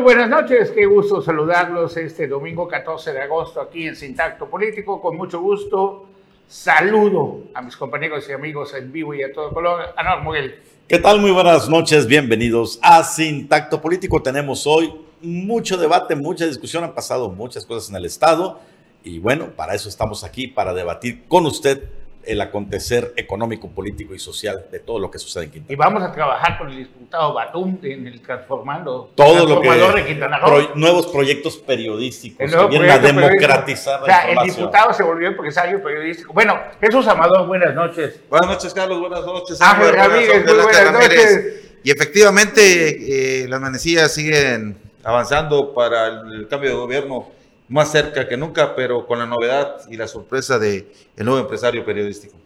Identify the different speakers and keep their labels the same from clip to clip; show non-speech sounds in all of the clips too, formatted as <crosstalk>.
Speaker 1: Muy buenas noches. Qué gusto saludarlos este domingo 14 de agosto aquí en Sintacto Político. Con mucho gusto saludo a mis compañeros y amigos en vivo y a todo color. Anor Miguel.
Speaker 2: ¿Qué tal? Muy buenas noches. Bienvenidos a Sintacto Político. Tenemos hoy mucho debate, mucha discusión. Han pasado muchas cosas en el Estado. Y bueno, para eso estamos aquí, para debatir con usted el acontecer económico, político y social de todo lo que sucede en Quintana
Speaker 1: Y vamos a trabajar con el diputado Batum en el transformando
Speaker 2: todo lo que
Speaker 1: de Quintana Roo.
Speaker 2: nuevos proyectos periodísticos que vienen a democratizar.
Speaker 1: O sea, el diputado se volvió empresario periodístico. Bueno, Jesús Amador, buenas noches.
Speaker 3: Buenas noches, Carlos. Buenas noches.
Speaker 1: Ángel Ramírez, buenas noches.
Speaker 3: Y efectivamente, eh, las manecillas siguen avanzando para el cambio de gobierno más cerca que nunca, pero con la novedad y la sorpresa de nuevo empresario periodístico.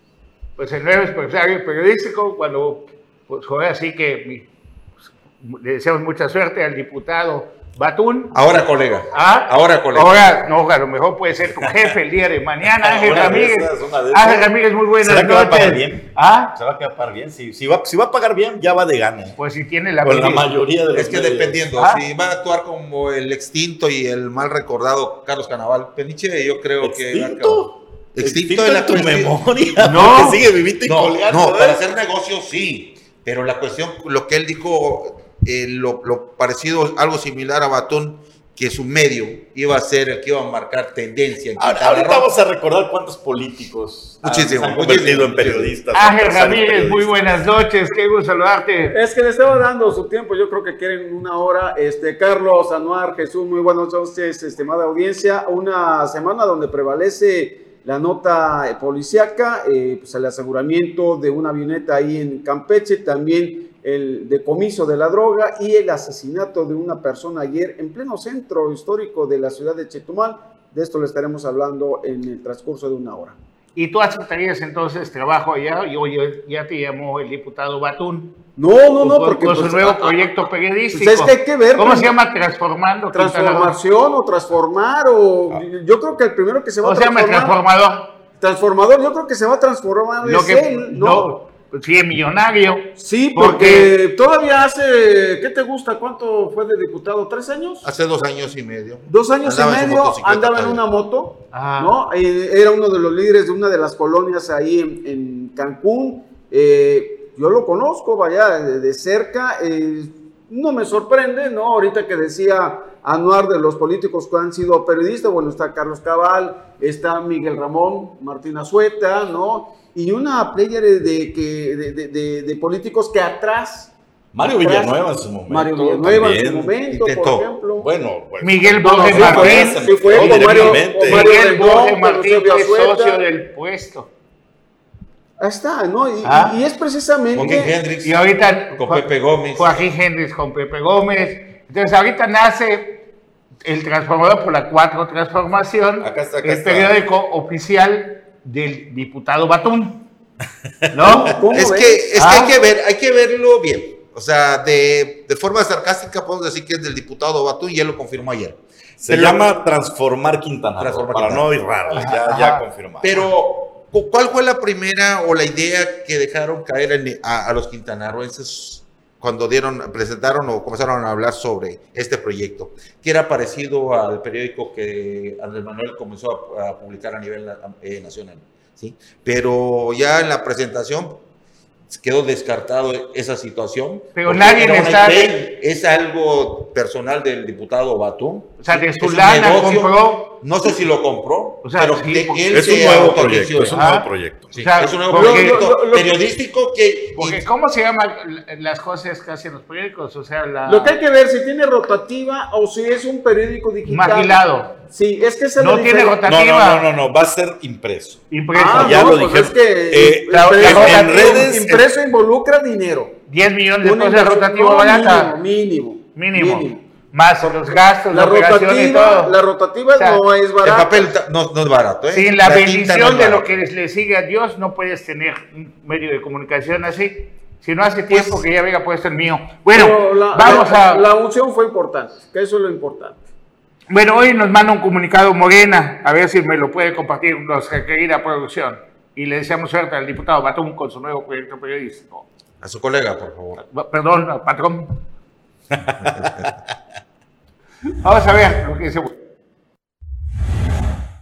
Speaker 1: Pues el nuevo empresario periodístico, cuando pues fue así que le deseamos mucha suerte al diputado Batún.
Speaker 3: Ahora colega.
Speaker 1: ¿Ah?
Speaker 3: Ahora colega.
Speaker 1: Ahora, no, a lo mejor puede ser tu <laughs> jefe el día de mañana, Ángel Ramírez. Ángel Ramírez, muy buenas
Speaker 2: ¿Será que va a pagar bien? ¿Ah? ¿Se va a pagar bien? Si, si, va, si va a pagar bien, ya va de gana.
Speaker 1: Pues si tiene la...
Speaker 2: Con la mayoría de los
Speaker 3: Es que dependiendo, ¿Ah? si va a actuar como el extinto y el mal recordado Carlos Canaval, Peniche yo creo
Speaker 2: ¿Extinto?
Speaker 3: que... Extinto, de la
Speaker 2: tu memoria. <laughs>
Speaker 3: No,
Speaker 2: sigue vivito y
Speaker 3: no, no, para hacer negocio sí, pero la cuestión, lo que él dijo eh, lo, parecido, algo similar a Batón, que su medio iba a ser el que iba a marcar tendencia. En
Speaker 2: ahorita vamos a recordar cuántos políticos
Speaker 3: muchísimo,
Speaker 2: han convertido en periodistas.
Speaker 1: Ángel Ramírez, muy buenas noches, qué gusto saludarte.
Speaker 4: Es que le estaba dando su tiempo, yo creo que quieren una hora. Este, Carlos, Anuar, Jesús, muy buenas noches, estimada audiencia. Una semana donde prevalece la nota policíaca, eh, pues el aseguramiento de una avioneta ahí en Campeche, también el decomiso de la droga y el asesinato de una persona ayer en pleno centro histórico de la ciudad de Chetumal. De esto le estaremos hablando en el transcurso de una hora.
Speaker 1: ¿Y tú aceptarías entonces trabajo allá? Y hoy ya te llamó el diputado Batún.
Speaker 4: No, no, no,
Speaker 1: porque con su pues, nuevo ah, proyecto periodístico.
Speaker 4: Pues es que hay que ver.
Speaker 1: ¿Cómo se llama? Transformando.
Speaker 4: Transformación o transformar o ah. yo creo que el primero que se va
Speaker 1: a transformar. ¿Cómo se llama transformador?
Speaker 4: Transformador, yo creo que se va a transformar.
Speaker 1: Lo que, no Sí, es millonario.
Speaker 4: Sí, porque, todavía hace, ¿qué te gusta? ¿Cuánto fue de diputado? ¿Tres años?
Speaker 3: Hace dos años y medio.
Speaker 4: Dos años y medio andaba en una moto, ¿no? Eh, era uno de los líderes de una de las colonias ahí en, Cancún. Eh, yo lo conozco, vaya, de, cerca. Eh, no me sorprende, ¿no? Ahorita que decía Anuar de los políticos que han sido periodistas, bueno, está Carlos Cabal, está Miguel Ramón, Martín Azueta, ¿no? y una player de, que, de, de, políticos que atrás
Speaker 2: Mario Villanueva en su momento.
Speaker 4: Mario Villanueva en su momento, por ejemplo.
Speaker 2: Bueno,
Speaker 1: Miguel Borges Martín.
Speaker 4: Sí, fue con Mario,
Speaker 1: Miguel Borges Martín, que es socio del puesto.
Speaker 4: Ahí está, ¿no? Y, ah. y es precisamente.
Speaker 3: Joaquín Hendrix.
Speaker 1: Y ahorita.
Speaker 3: Con Pepe Gómez.
Speaker 1: Joaquín Hendrix con Pepe Gómez. Entonces, ahorita nace el transformador por la cuatro transformación.
Speaker 3: Acá está, acá
Speaker 1: el periódico oficial del diputado Batún. ¿No? <laughs>
Speaker 3: es que, es que hay ah. que ver, hay que verlo bien. O sea, de, de, forma sarcástica podemos decir que es del diputado Batún y él lo confirmó ayer.
Speaker 2: Se llama Transformar Quintana, para no ir raro, ya, ya confirmado.
Speaker 3: Pero, ¿cuál fue la primera o la idea que dejaron caer a, a, los quintanarroenses cuando dieron, presentaron o comenzaron a hablar sobre este proyecto? Que era parecido al periódico que Andrés Manuel comenzó a, a publicar a nivel eh, nacional. ¿sí? Pero ya en la presentación quedó descartado esa situación.
Speaker 1: Pero nadie le sabe.
Speaker 3: Es algo personal del diputado Batú.
Speaker 1: O sea, de su lana compró.
Speaker 3: No sé si lo compró,
Speaker 1: o sea, pero
Speaker 2: él es, un nuevo proyecto, es un nuevo proyecto.
Speaker 3: es un nuevo proyecto periodístico que...
Speaker 1: Porque ¿cómo se llaman las cosas que hacen los periódicos? O sea, la...
Speaker 4: Lo que hay que ver si tiene rotativa o si es un periódico digital.
Speaker 1: Maquilado.
Speaker 4: Sí, es que
Speaker 1: No tiene rotativa.
Speaker 2: No, no, no, no, va a ser impreso.
Speaker 1: Impreso.
Speaker 4: Ah,
Speaker 2: ya lo
Speaker 4: pues
Speaker 2: dije.
Speaker 4: Es que
Speaker 2: eh, la,
Speaker 4: en redes... Impreso involucra dinero.
Speaker 1: 10 millones de pesos de rotativo
Speaker 4: barata. Mínimo,
Speaker 1: mínimo. Mínimo más los gastos,
Speaker 4: la, rotativa, y todo. La rotativa no es barata.
Speaker 3: El papel no, no es barato. ¿eh?
Speaker 1: Sin la, bendición de lo que le sigue a Dios, no puedes tener un medio de comunicación así. Si no hace tiempo pues, que ya venga puesto el mío. Bueno,
Speaker 4: la,
Speaker 1: vamos a.
Speaker 4: La unción fue importante, que eso es lo importante.
Speaker 1: Bueno, hoy nos manda un comunicado Morena, a ver si me lo puede compartir nuestra querida producción. Y le deseamos suerte al diputado Batún con su nuevo proyecto periodístico.
Speaker 3: A su colega, por favor.
Speaker 1: Perdón, patrón. <laughs> Vamos a ver lo.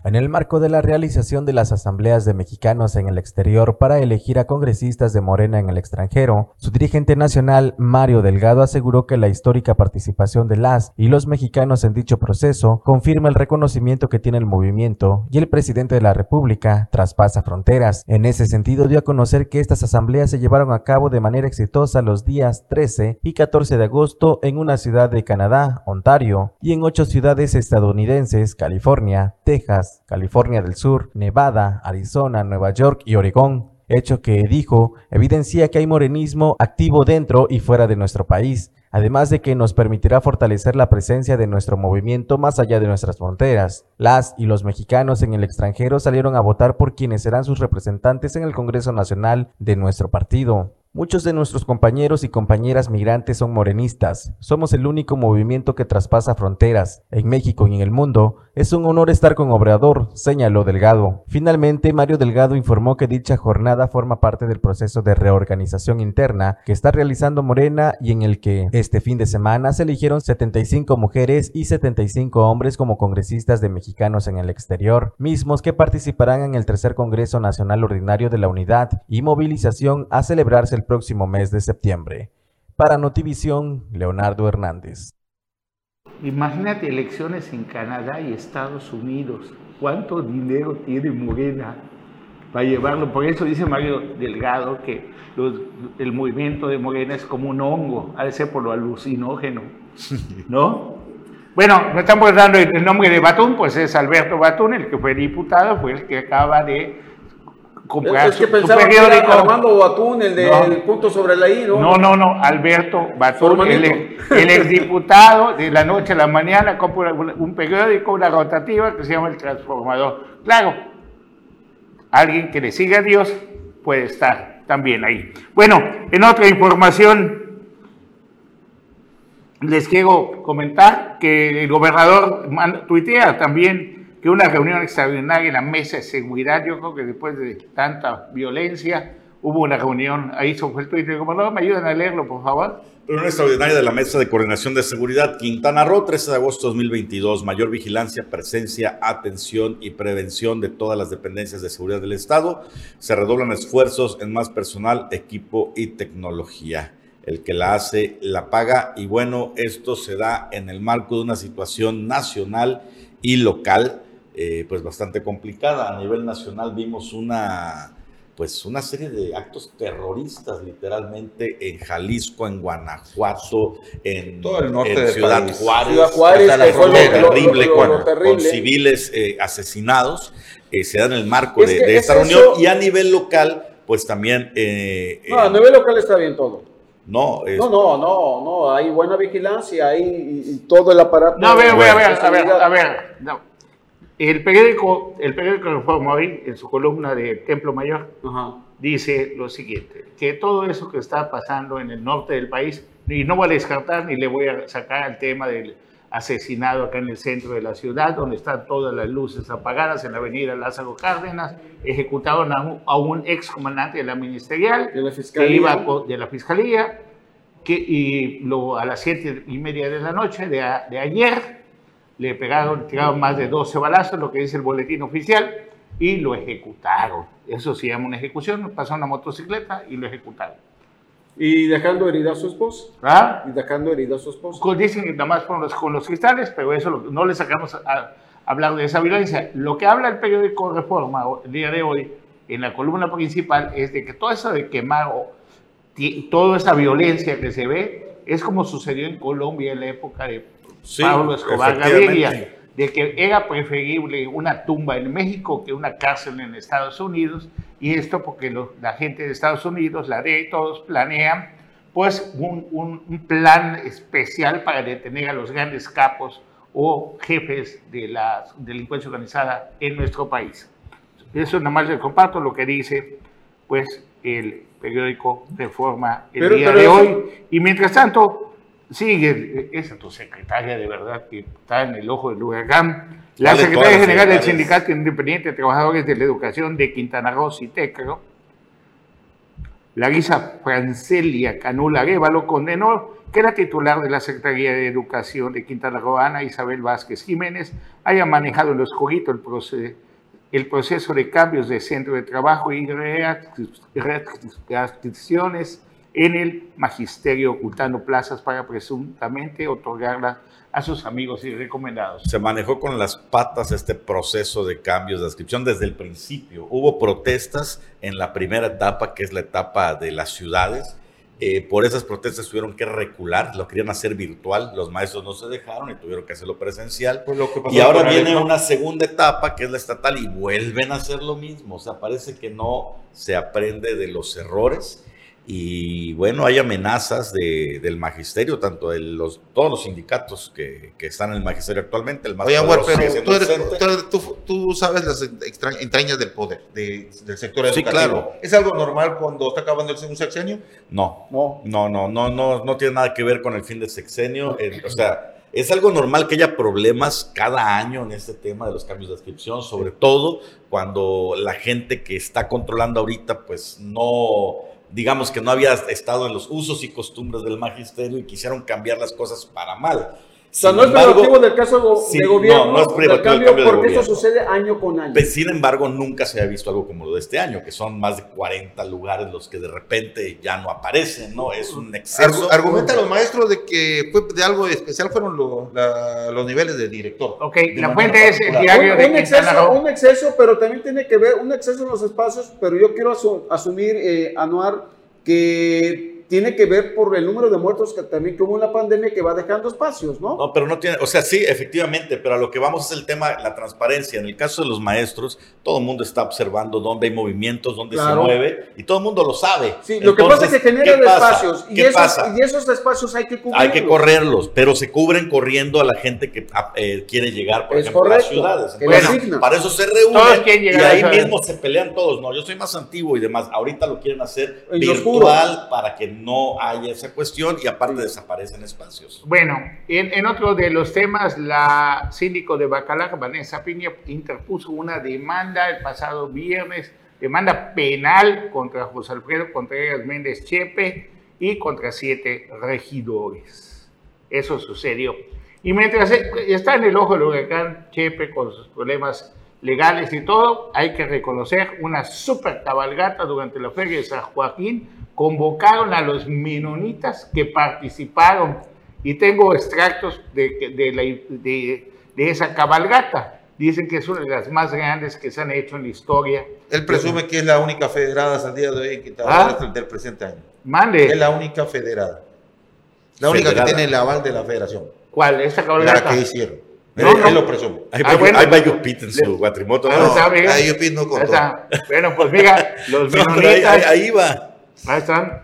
Speaker 5: En el marco de la realización de las asambleas de mexicanos en el exterior para elegir a congresistas de Morena en el extranjero, su dirigente nacional, Mario Delgado, aseguró que la histórica participación de las y los mexicanos en dicho proceso confirma el reconocimiento que tiene el movimiento y el presidente de la República traspasa fronteras. En ese sentido, dio a conocer que estas asambleas se llevaron a cabo de manera exitosa los días 13 y 14 de agosto en una ciudad de Canadá, Ontario, y en ocho ciudades estadounidenses, California, Texas, California del Sur, Nevada, Arizona, Nueva York y Oregón, hecho que, dijo, evidencia que hay morenismo activo dentro y fuera de nuestro país, además de que nos permitirá fortalecer la presencia de nuestro movimiento más allá de nuestras fronteras. Las y los mexicanos en el extranjero salieron a votar por quienes serán sus representantes en el Congreso Nacional de nuestro partido. Muchos de nuestros compañeros y compañeras migrantes son morenistas. Somos el único movimiento que traspasa fronteras. En México y en el mundo, es un honor estar con Obrador, señaló Delgado. Finalmente, Mario Delgado informó que dicha jornada forma parte del proceso de reorganización interna que está realizando Morena y en el que este fin de semana se eligieron 75 mujeres y 75 hombres como congresistas de mexicanos en el exterior, mismos que participarán en el tercer Congreso Nacional Ordinario de la Unidad y movilización a celebrarse el próximo mes de septiembre. Para Notivisión, Leonardo Hernández.
Speaker 1: Imagínate elecciones en Canadá y Estados Unidos. ¿Cuánto dinero tiene Morena para llevarlo? Por eso dice Mario Delgado que el movimiento de Morena es como un hongo, ha de ser por lo alucinógeno, ¿no? <laughs> Bueno, no estamos dando el nombre de Batún, pues es Alberto Batún, el que fue diputado, fue el que acaba de
Speaker 4: es que pensaba que era Armando Batún, el del punto sobre la I, ¿no?
Speaker 1: No, no, no, Alberto Batún, el, el exdiputado, de la noche a la mañana compra un periódico, una rotativa que se llama El Transformador. Claro, alguien que le siga a Dios puede estar también ahí. Bueno, en otra información, les quiero comentar que el gobernador tuitea también que una reunión extraordinaria en la mesa de seguridad, yo creo que después de tanta violencia, hubo una reunión, ahí fue el Twitter, como me ayudan a leerlo, por favor.
Speaker 2: Reunión extraordinaria de la Mesa de Coordinación de Seguridad Quintana Roo, 13 de agosto de 2022. Mayor vigilancia, presencia, atención y prevención de todas las dependencias de seguridad del Estado. Se redoblan esfuerzos en más personal, equipo y tecnología. El que la hace, la paga. Y bueno, esto se da en el marco de una situación nacional y local eh, pues bastante complicada. A nivel nacional vimos una, pues una serie de actos terroristas literalmente en Jalisco, en Guanajuato, en,
Speaker 3: Todo el norte de
Speaker 2: Ciudad, Juárez,
Speaker 4: Ciudad Juárez,
Speaker 2: terrible, con, civiles eh, asesinados. Eh, se da en el marco de, esta reunión y a nivel local, pues también...
Speaker 4: no, a nivel local está bien todo.
Speaker 2: No,
Speaker 4: no, no, no, no, hay buena vigilancia, hay todo el aparato.
Speaker 1: No, a ver, a ver, a ver, a ver, no. El periódico, el periódico Reforma hoy, en su columna de Templo Mayor, dice lo siguiente, que todo eso que está pasando en el norte del país, y no voy a descartar ni le voy a sacar el tema del asesinado acá en el centro de la ciudad, donde están todas las luces apagadas en la avenida Lázaro Cárdenas, ejecutaron a un, ex comandante de la ministerial,
Speaker 4: de la fiscalía, que
Speaker 1: iba de la fiscalía, que, y lo, a las siete y media de la noche de, de ayer, le pegaron, tiraron más de 12 balazos, lo que dice el boletín oficial, y lo ejecutaron. Eso se llama una ejecución, pasó una motocicleta y lo ejecutaron.
Speaker 4: ¿Y dejando herida a su esposa?
Speaker 1: ¿Ah?
Speaker 4: ¿Y dejando herida a su esposa?
Speaker 1: Dicen que nada más con los, con los cristales, pero eso no le sacamos a, hablar de esa violencia. Lo que habla el periódico Reforma el día de hoy, en la columna principal, es de que todo eso de quemar, toda esa violencia que se ve, es como sucedió en Colombia en la época de Pablo Escobar Gaviria, de que era preferible una tumba en México que una cárcel en Estados Unidos, y esto porque la gente de Estados Unidos, la DEA y todos planean pues un, un, plan especial para detener a los grandes capos o jefes de la delincuencia organizada en nuestro país. Eso nada más le comparto lo que dice pues el periódico Reforma el día de hoy. Y mientras tanto, Sigue, esa tu secretaria de verdad que está en el ojo del huracán. La secretaria general del Sindicato Independiente de Trabajadores de la Educación de Quintana Roo, Citeca, Larisa Francelia Canula Arevalo condenó que la titular de la Secretaría de Educación de Quintana Roo, Isabel Vázquez Jiménez, haya manejado en los juguitos el proceso el proceso de cambios de centro de trabajo y restricciones en el magisterio, ocultando plazas para presuntamente otorgarlas a sus amigos y recomendados.
Speaker 2: Se manejó con las patas este proceso de cambios de inscripción desde el principio. Hubo protestas en la primera etapa, que es la etapa de las ciudades, eh, por esas protestas tuvieron que recular, lo querían hacer virtual, los maestros no se dejaron y tuvieron que hacerlo presencial. Pues y ahora viene una segunda etapa que es la estatal y vuelven a hacer lo mismo. O sea, parece que no se aprende de los errores y bueno, hay amenazas de, del magisterio, tanto de los, todos los sindicatos que, que están en el magisterio actualmente. El
Speaker 3: Oye, bueno, pero tú, tú, sabes las entrañas del poder, del sector educativo. Sí, claro. ¿Es algo normal cuando está acabando un sexenio?
Speaker 2: No, no, no, no, no, no, no tiene nada que ver con el fin del sexenio. o sea, es algo normal que haya problemas cada año en este tema de los cambios de inscripción, sobre todo cuando la gente que está controlando ahorita, pues no digamos que no había estado en los usos y costumbres del magisterio y quisieron cambiar las cosas para mal.
Speaker 4: O sea, no es privativo del caso de gobierno, no, no es privativo cambio, cambio porque eso sucede año con año.
Speaker 2: Pues, sin embargo, nunca se ha visto algo como lo de este año, que son más de 40 lugares los que de repente ya no aparecen, ¿no? Es un exceso.
Speaker 3: argumenta los maestros de que fue de algo especial fueron los niveles de director.
Speaker 1: Ok, la fuente es el diario
Speaker 4: un,
Speaker 1: de
Speaker 4: un exceso, un exceso, pero también tiene que ver un exceso en los espacios, pero yo quiero asumir, eh, Anuar, que tiene que ver por el número de muertos que también hubo en la pandemia que va dejando espacios, ¿no?
Speaker 2: No, pero no tiene, o sea, sí, efectivamente, pero a lo que vamos es el tema, la transparencia. En el caso de los maestros, todo el mundo está observando dónde hay movimientos, dónde se mueve, y todo el mundo lo sabe.
Speaker 4: Sí, lo que pasa es que generan espacios, y esos, y esos, espacios hay que cubrirlos.
Speaker 2: Hay que correrlos, pero se cubren corriendo a la gente que ah, eh, quiere llegar, por ejemplo, a las ciudades. bueno, para eso se reúnen, y ahí mismo se pelean todos. No, yo soy más antiguo y demás. Ahorita lo quieren hacer virtual para que no hay esa cuestión y aparte desaparecen espacios.
Speaker 1: Bueno, en, otro de los temas, la síndico de Bacalar, Vanessa Piña, interpuso una demanda el pasado viernes, demanda penal contra José Alfredo Contreras Méndez Chepe y contra siete regidores. Eso sucedió. Y mientras está en el ojo del huracán Chepe con sus problemas legales y todo, hay que reconocer una super cabalgata durante la feria de San Joaquín convocaron a los menonitas que participaron y tengo extractos de, de, de, esa cabalgata. Dicen que es una de las más grandes que se han hecho en la historia.
Speaker 3: Él presume que es la única federada hasta el día de hoy en Quintana ¿Ah? del presente año.
Speaker 1: Mande.
Speaker 3: Es la única federada. La única que tiene el aval de la federación.
Speaker 1: ¿Cuál? ¿Esta cabalgata?
Speaker 3: La que hicieron. Él, lo presume.
Speaker 2: Hay, ah, varios pits en su guatrimoto.
Speaker 3: No, no, no contó.
Speaker 1: Bueno, pues mira, los <laughs>
Speaker 2: menonitas... ahí va.
Speaker 1: Ahí están.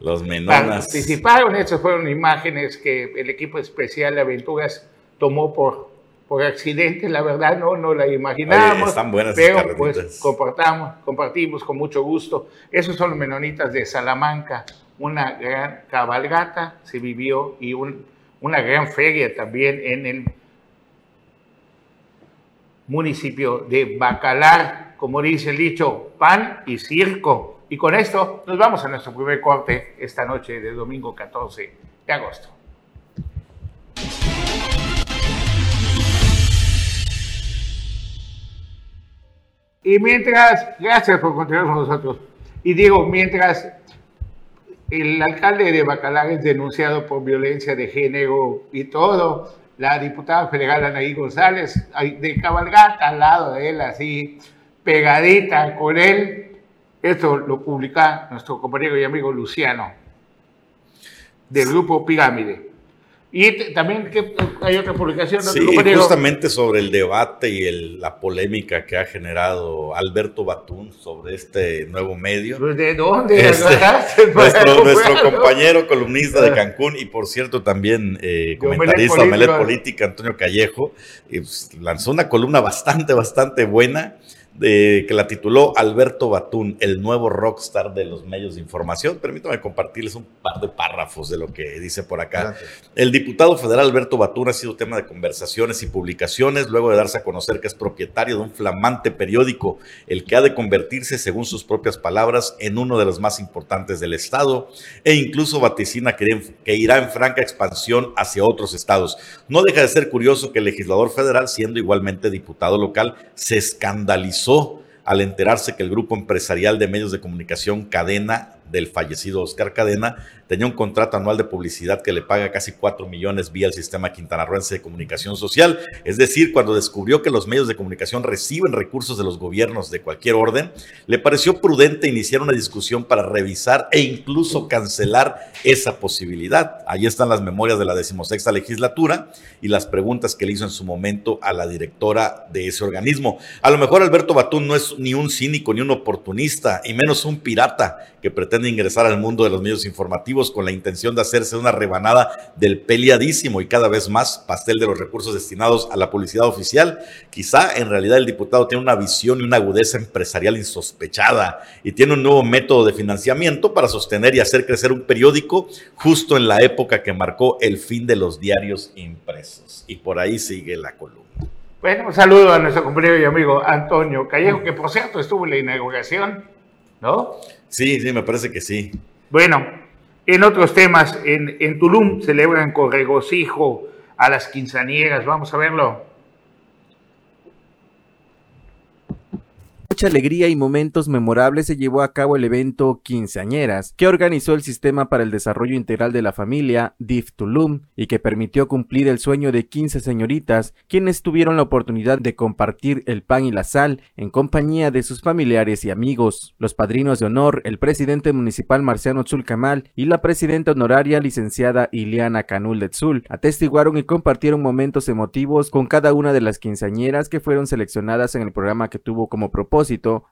Speaker 2: Los menonas.
Speaker 1: Participaron, estas fueron imágenes que el equipo especial de aventuras tomó por, por accidente, la verdad no, no la imaginábamos.
Speaker 2: están buenas
Speaker 1: pero pues compartamos, compartimos con mucho gusto. Esos son los menonitas de Salamanca, una gran cabalgata se vivió y una gran feria también en el municipio de Bacalar, como dice el dicho, pan y circo. Y con esto nos vamos a nuestro primer corte esta noche de domingo 14 de agosto. Y mientras, gracias por continuar con nosotros. Y digo, mientras el alcalde de Bacalar es denunciado por violencia de género y todo, la diputada federal Anaí González, de cabalgata al lado de él, así pegadita con él, esto lo publica nuestro compañero y amigo Luciano, del grupo Pirámide. Y también hay otra publicación.
Speaker 2: Sí, justamente sobre el debate y la polémica que ha generado Alberto Batún sobre este nuevo medio.
Speaker 1: Pues, ¿De dónde?
Speaker 2: Este, <laughs> nuestro, <laughs> nuestro compañero columnista de. Cancún y por cierto también eh, comentarista de Melet Política, Antonio Callejo, pues, lanzó una columna bastante, bastante buena que la tituló Alberto Batún, el nuevo rockstar de los medios de información. Permítame compartirles un par de párrafos de lo que dice por acá. El diputado federal Alberto Batún ha sido tema de conversaciones y publicaciones luego de darse a conocer que es propietario de un flamante periódico, el que ha de convertirse, según sus propias palabras, en uno de los más importantes del Estado e incluso vaticina que irá en franca expansión hacia otros estados. No deja de ser curioso que el legislador federal, siendo igualmente diputado local, se escandalizó al enterarse que el grupo empresarial de medios de comunicación Cadena del fallecido Oscar Cadena, tenía un contrato anual de publicidad que le paga casi 4 millones vía el sistema quintanarroense de comunicación social. Es decir, cuando descubrió que los medios de comunicación reciben recursos de los gobiernos de cualquier orden, le pareció prudente iniciar una discusión para revisar e incluso cancelar esa posibilidad. Ahí están las memorias de la decimosexta legislatura y las preguntas que le hizo en su momento a la directora de ese organismo. A lo mejor Alberto Batún no es ni un cínico ni un oportunista, y menos un pirata que pretende ingresar al mundo de los medios informativos con la intención de hacerse una rebanada del peleadísimo y cada vez más pastel de los recursos destinados a la publicidad oficial. Quizá en realidad el diputado tiene una visión y una agudeza empresarial insospechada y tiene un nuevo método de financiamiento para sostener y hacer crecer un periódico justo en la época que marcó el fin de los diarios impresos. Y por ahí sigue la columna.
Speaker 1: Bueno, un saludo a nuestro compañero y amigo Antonio Callejo, que por cierto estuvo en la inauguración, ¿no?
Speaker 2: Sí, sí, me parece que sí.
Speaker 1: Bueno, en otros temas, en, en Tulum celebran con regocijo a las quinceañeras. Vamos a verlo.
Speaker 5: Mucha alegría y momentos memorables se llevó a cabo el evento Quinceañeras, que organizó el Sistema para el Desarrollo Integral de la Familia, DIF Tulum, y que permitió cumplir el sueño de 15 señoritas, quienes tuvieron la oportunidad de compartir el pan y la sal en compañía de sus familiares y amigos. Los padrinos de honor, el presidente municipal Marciano Tzulcamal y la presidenta honoraria licenciada Iliana Canul de Tzul, atestiguaron y compartieron momentos emotivos con cada una de las quinceañeras que fueron seleccionadas en el programa que tuvo como propósito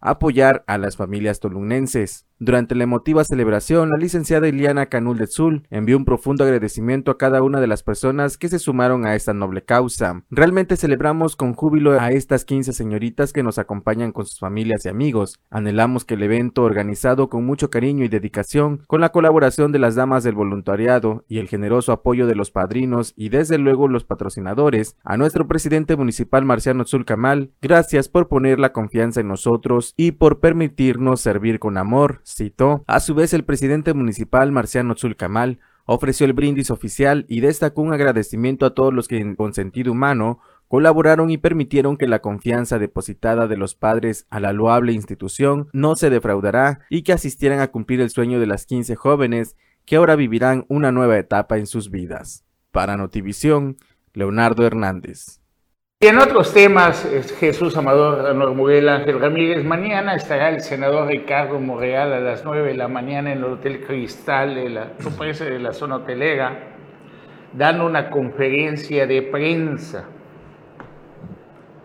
Speaker 5: apoyar a las familias tolunenses. Durante la emotiva celebración, la licenciada Iliana Canul de Zul envió un profundo agradecimiento a cada una de las personas que se sumaron a esta noble causa. Realmente celebramos con júbilo a estas 15 señoritas que nos acompañan con sus familias y amigos. Anhelamos que el evento organizado con mucho cariño y dedicación, con la colaboración de las damas del voluntariado y el generoso apoyo de los padrinos y desde luego los patrocinadores, a nuestro presidente municipal Marciano Zul Kamal, gracias por poner la confianza en nosotros y por permitirnos servir con amor citó. A su vez, el presidente municipal Marciano Zulcamal ofreció el brindis oficial y destacó un agradecimiento a todos los que con sentido humano colaboraron y permitieron que la confianza depositada de los padres a la loable institución no se defraudará y que asistieran a cumplir el sueño de las 15 jóvenes que ahora vivirán una nueva etapa en sus vidas. Para Notivisión, Leonardo Hernández.
Speaker 1: Y en otros temas, Jesús Amador Normuguel Ángel Ramírez, mañana estará el senador Ricardo Morreal a las 9 de la mañana en el Hotel Cristal de la, de la zona hotelera, dando una conferencia de prensa.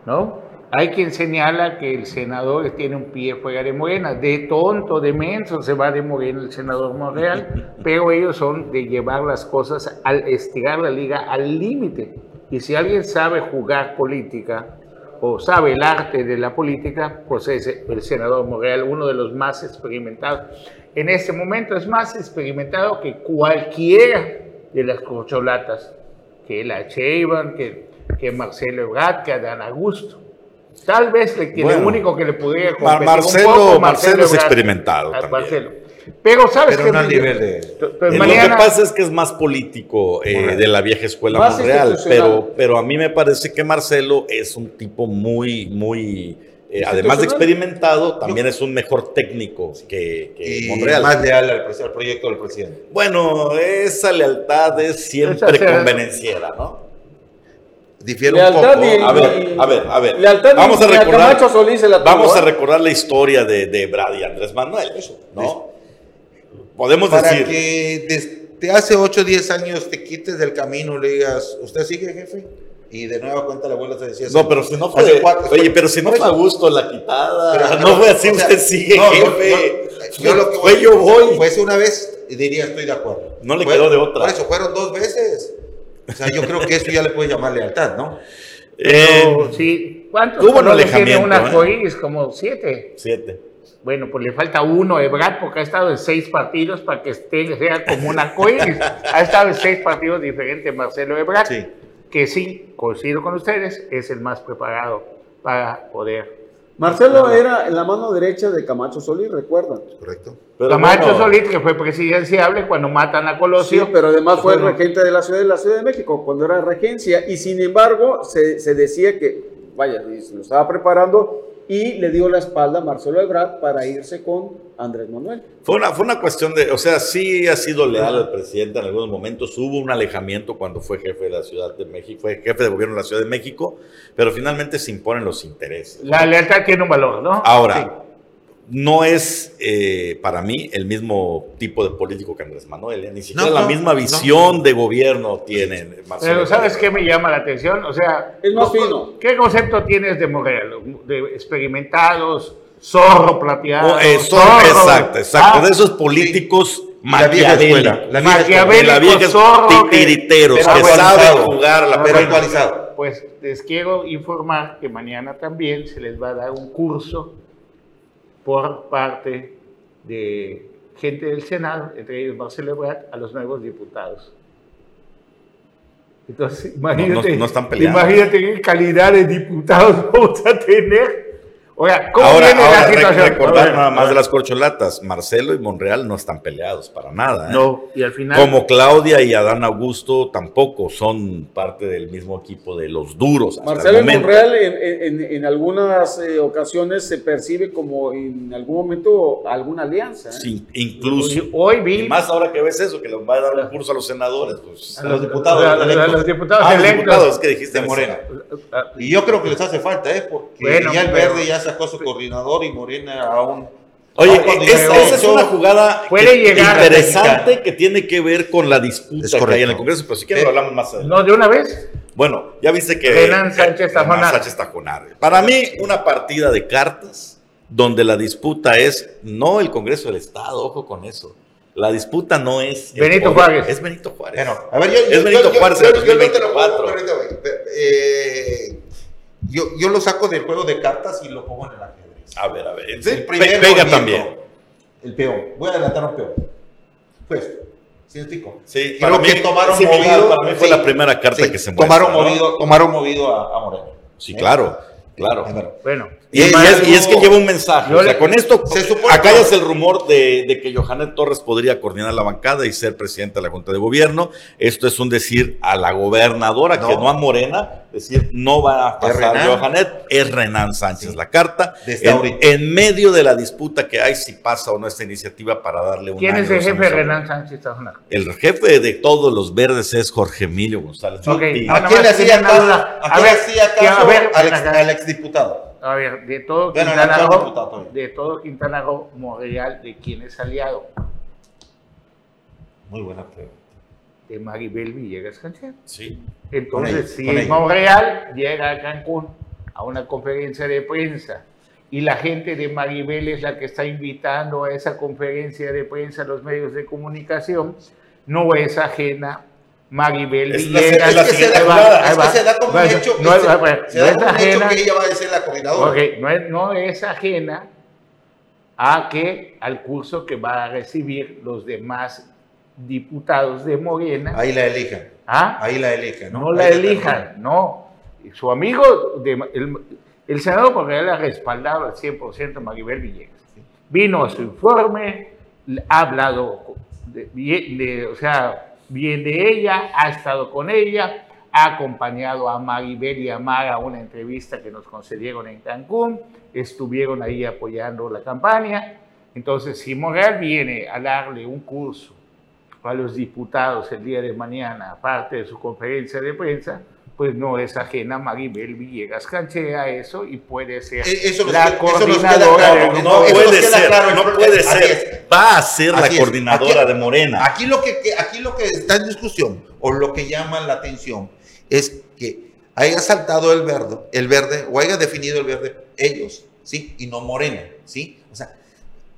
Speaker 1: ¿No? Hay quien señala que el senador tiene un pie fuera de Morena, de tonto, de menso se va de Morena el senador Morreal, pero ellos son de llevar las cosas al estirar la liga al límite y si alguien sabe jugar política o sabe el arte de la política, pues es el senador Morreal, uno de los más experimentados. En este momento es más experimentado que cualquiera de las corcholatas, que la Cheyban, que, que Marcelo Ebrard, que Adán Augusto. Tal vez le, lo único que le pudiera
Speaker 2: competir Marcelo, un poco, Marcelo, es experimentado. También.
Speaker 1: Pero sabes que.
Speaker 2: nivel de. Lo que pasa es que es más político eh, de la vieja escuela Monreal. Pero, pero a mí me parece que Marcelo es un tipo muy, muy. Eh, además de experimentado, también es un mejor técnico que, que Monreal.
Speaker 3: Más leal al, proyecto del presidente.
Speaker 2: Bueno, esa lealtad es siempre convenenciera, ¿no?
Speaker 3: difiere un poco.
Speaker 2: a ver, a ver, a ver. vamos a recordar, vamos a ¿eh? recordar la historia de, de Brad y Andrés Manuel, ¿no? Podemos
Speaker 3: Para
Speaker 2: decir.
Speaker 3: que desde hace 8 o 10 años te quites del camino, le digas, ¿usted sigue, jefe? Y de nueva cuenta la abuela te decía.
Speaker 2: No, pero si no fue. oye, pero si no fue a gusto la quitada. no, fue así, usted sigue, jefe.
Speaker 3: yo, lo que voy, yo voy. Pues una vez diría, estoy de acuerdo.
Speaker 2: No le quedó de otra.
Speaker 3: Por eso fueron dos veces. O sea, yo creo que eso ya le puede llamar lealtad, ¿no?
Speaker 1: Eh, sí, ¿Cuántos
Speaker 2: Hubo un
Speaker 1: colores tiene
Speaker 2: alejamiento,
Speaker 1: una
Speaker 2: ¿eh?
Speaker 1: Como siete.
Speaker 2: Siete.
Speaker 1: Bueno, pues le falta uno, Ebrard, porque ha estado en seis partidos para que esté, sea como una coiris. ha estado en seis partidos diferentes Marcelo Ebrard,
Speaker 3: Sí.
Speaker 1: que sí, coincido con ustedes, es el más preparado para poder.
Speaker 4: Marcelo era la mano derecha de Camacho Solís, recuerdan.
Speaker 3: Correcto.
Speaker 2: Pero
Speaker 1: Camacho
Speaker 2: bueno,
Speaker 1: Solís, que fue presidenciable cuando matan a Colosio.
Speaker 4: Sí, pero además fue
Speaker 1: Bueno.
Speaker 4: regente de la ciudad de la Ciudad de México cuando era regencia y sin embargo se, se decía que, vaya, lo estaba preparando y le dio la espalda a Marcelo Ebrard para irse con Andrés Manuel.
Speaker 2: Fue una, fue una cuestión de, o sea, sí ha sido leal al presidente en algunos momentos. Hubo un alejamiento cuando fue jefe de la Ciudad de México, fue jefe de gobierno de la Ciudad de México, pero finalmente se imponen los intereses.
Speaker 1: La lealtad tiene un valor, ¿no?
Speaker 2: Ahora, no es eh, para mí el mismo tipo de político que Andrés Manuel, ¿eh? ni siquiera
Speaker 3: No,
Speaker 2: la
Speaker 3: no,
Speaker 2: misma
Speaker 3: no.
Speaker 2: visión de gobierno tiene Marcelo
Speaker 1: Pero ¿sabes qué me llama la atención? O sea,
Speaker 4: Es más fino.
Speaker 1: ¿qué concepto tienes de Morelos? De experimentados, zorro plateado.
Speaker 2: Oh, eh,
Speaker 1: zorro.
Speaker 2: exacto, exacto,
Speaker 1: Ah,
Speaker 2: de esos políticos
Speaker 3: La vieja escuela. La vieja escuela.
Speaker 2: de la vieja
Speaker 1: zorro que-
Speaker 2: titiriteros, que saben jugar a la
Speaker 3: Pero actualizado.
Speaker 1: Pues les quiero informar que mañana también se les va a dar un curso por parte de gente del Senado, entre ellos Marcelo Ebrard, a los nuevos diputados. Entonces, imagínate,
Speaker 2: no están peleando.
Speaker 1: imagínate qué calidad de diputados <laughs> vamos a tener. Oiga, ¿cómo
Speaker 2: Ahora,
Speaker 1: viene
Speaker 2: ahora
Speaker 1: la
Speaker 2: rec-
Speaker 1: situación?
Speaker 2: recordar nada más de las corcholatas, Marcelo y Monreal no están peleados para nada. ¿eh?
Speaker 1: No, y al final...
Speaker 2: Como Claudia y Adán Augusto tampoco son parte del mismo equipo de los duros. hasta el
Speaker 4: Marcelo y. Monreal en, en- en algunas eh, ocasiones se percibe como en algún momento alguna alianza. ¿eh?
Speaker 2: Sí, incluso.
Speaker 1: Hoy vi...
Speaker 2: Y más ahora que ves eso, que les va a dar un curso a los senadores. Pues,
Speaker 3: A los diputados
Speaker 1: a- a- a
Speaker 3: electos.
Speaker 1: los diputados
Speaker 2: ah, los diputados, que dijiste
Speaker 3: De Morena. Y yo creo que les hace falta, ¿eh? Porque
Speaker 1: Bueno,
Speaker 3: ya el verde ya sacó su coordinador y Morena aún.
Speaker 2: Oye, es- esa es una jugada
Speaker 1: Puede
Speaker 2: que-
Speaker 1: llegar a
Speaker 2: interesante que tiene que ver con la disputa
Speaker 3: Es
Speaker 2: que hay en el Congreso, pero si quieres
Speaker 3: Eh,
Speaker 2: lo hablamos más adelante.
Speaker 1: No, de una vez.
Speaker 2: Bueno, ya viste que.
Speaker 1: Renan Sánchez Tajonar.
Speaker 2: Sánchez Tajonar. Para mí, una partida de cartas donde la disputa es no el Congreso del Estado, ojo con eso. La disputa no es. el
Speaker 1: Benito
Speaker 2: poder,
Speaker 1: Juárez.
Speaker 2: Es Benito Juárez.
Speaker 3: Bueno, a ver, yo,
Speaker 2: Es
Speaker 3: yo,
Speaker 2: Benito
Speaker 3: yo-
Speaker 2: Juárez
Speaker 3: yo-
Speaker 2: en
Speaker 3: yo- yo no te lo
Speaker 2: 2024.
Speaker 3: pongo. Eh, yo, yo lo saco del juego de cartas y lo pongo en el ajedrez.
Speaker 2: A ver, a ver.
Speaker 3: El primer
Speaker 2: pega
Speaker 3: movimiento,
Speaker 2: también.
Speaker 3: El peón. Voy a adelantar un peón. Pues, ¿sí explico?
Speaker 2: Sí,
Speaker 3: Creo
Speaker 2: para
Speaker 3: que
Speaker 2: mí-
Speaker 3: tomaron
Speaker 2: similar,
Speaker 3: movido.
Speaker 2: para mí fue la primera carta
Speaker 3: sí,
Speaker 2: que se muestra,
Speaker 3: Tomaron
Speaker 2: ¿no?
Speaker 3: movido, tomaron movido a, a Moreno.
Speaker 2: Sí,
Speaker 3: ¿Eh?
Speaker 2: claro, claro.
Speaker 1: Bueno.
Speaker 2: Y, y es, y es que lleva un mensaje. O sea, con esto,
Speaker 3: Se supone
Speaker 2: acá
Speaker 3: que-
Speaker 2: ya es el rumor de, de que Johanet Torres podría coordinar la bancada y ser presidente de la Junta de Gobierno. Esto es un decir a la gobernadora, que
Speaker 3: No.
Speaker 2: a Morena, decir no va a pasar. Johanet, es Renan Sánchez
Speaker 3: Sí.
Speaker 2: la carta. En, medio de la disputa que hay, si pasa o no esta iniciativa para darle un
Speaker 1: ¿Quién
Speaker 2: año,
Speaker 1: es el jefe de Renan Sánchez?
Speaker 2: El jefe de todos los verdes es Jorge Emilio González.
Speaker 1: Ok,
Speaker 2: Y-
Speaker 1: ahora
Speaker 3: ¿A quién le hacía caso, a
Speaker 1: A ver,
Speaker 3: caso al, ex, al exdiputado?
Speaker 1: A ver, de todo
Speaker 3: Bueno,
Speaker 1: Quintana Roo,
Speaker 3: diputado
Speaker 1: de todo Quintana Roo, Monreal, ¿de quién es aliado?
Speaker 3: Muy buena pregunta.
Speaker 1: De Maribel Villegas Cancher.
Speaker 2: Sí.
Speaker 1: Entonces,
Speaker 3: ella,
Speaker 1: si
Speaker 3: con ella.
Speaker 1: Monreal llega a Cancún a una conferencia de prensa y la gente de Maribel es la que está invitando a esa conferencia de prensa a los medios de comunicación, no es ajena Maribel Villegas.
Speaker 2: es la
Speaker 3: Es que se da,
Speaker 2: jugada,
Speaker 3: es que
Speaker 1: va.
Speaker 3: se da como un
Speaker 1: Bueno,
Speaker 3: hecho,
Speaker 1: no,
Speaker 3: se,
Speaker 1: es- bueno,
Speaker 3: se
Speaker 1: no
Speaker 3: da como un hecho que ella va a ser la coordinadora.
Speaker 1: Ok, no es, no es ajena a que al curso que va a recibir los demás diputados de Morena.
Speaker 3: Ahí la elijan.
Speaker 1: ¿ah?
Speaker 3: Ahí la elijan, ¿no?
Speaker 1: No la elijan, no. Su amigo, de, el, el senador Correa ha respaldado al 100% a Maribel Villegas. Vino a su informe, ha hablado de- de- o sea, bien de ella, ha estado con ella, ha acompañado a Maribel y a Mar a una entrevista que nos concedieron en Cancún, estuvieron ahí apoyando la campaña. Entonces, si Morreal viene a darle un curso a los diputados el día de mañana, aparte de su conferencia de prensa, pues no es ajena a Maribel Villegas Canchea a eso y puede ser
Speaker 3: Eh, eso
Speaker 1: la
Speaker 3: queda- eso nos queda
Speaker 1: coordinadora
Speaker 3: claro, ¿no?
Speaker 2: puede ser,
Speaker 3: claro,
Speaker 2: no puede ser.
Speaker 3: es.
Speaker 2: Va a ser la
Speaker 3: es.
Speaker 2: coordinadora
Speaker 3: Aquí-
Speaker 2: de Morena.
Speaker 3: Aquí lo que, que- aquí lo que está en discusión o lo que llama la atención es que haya saltado el verde, el verde o haya definido el verde ellos, ¿sí? Y no Morena, ¿sí? O sea,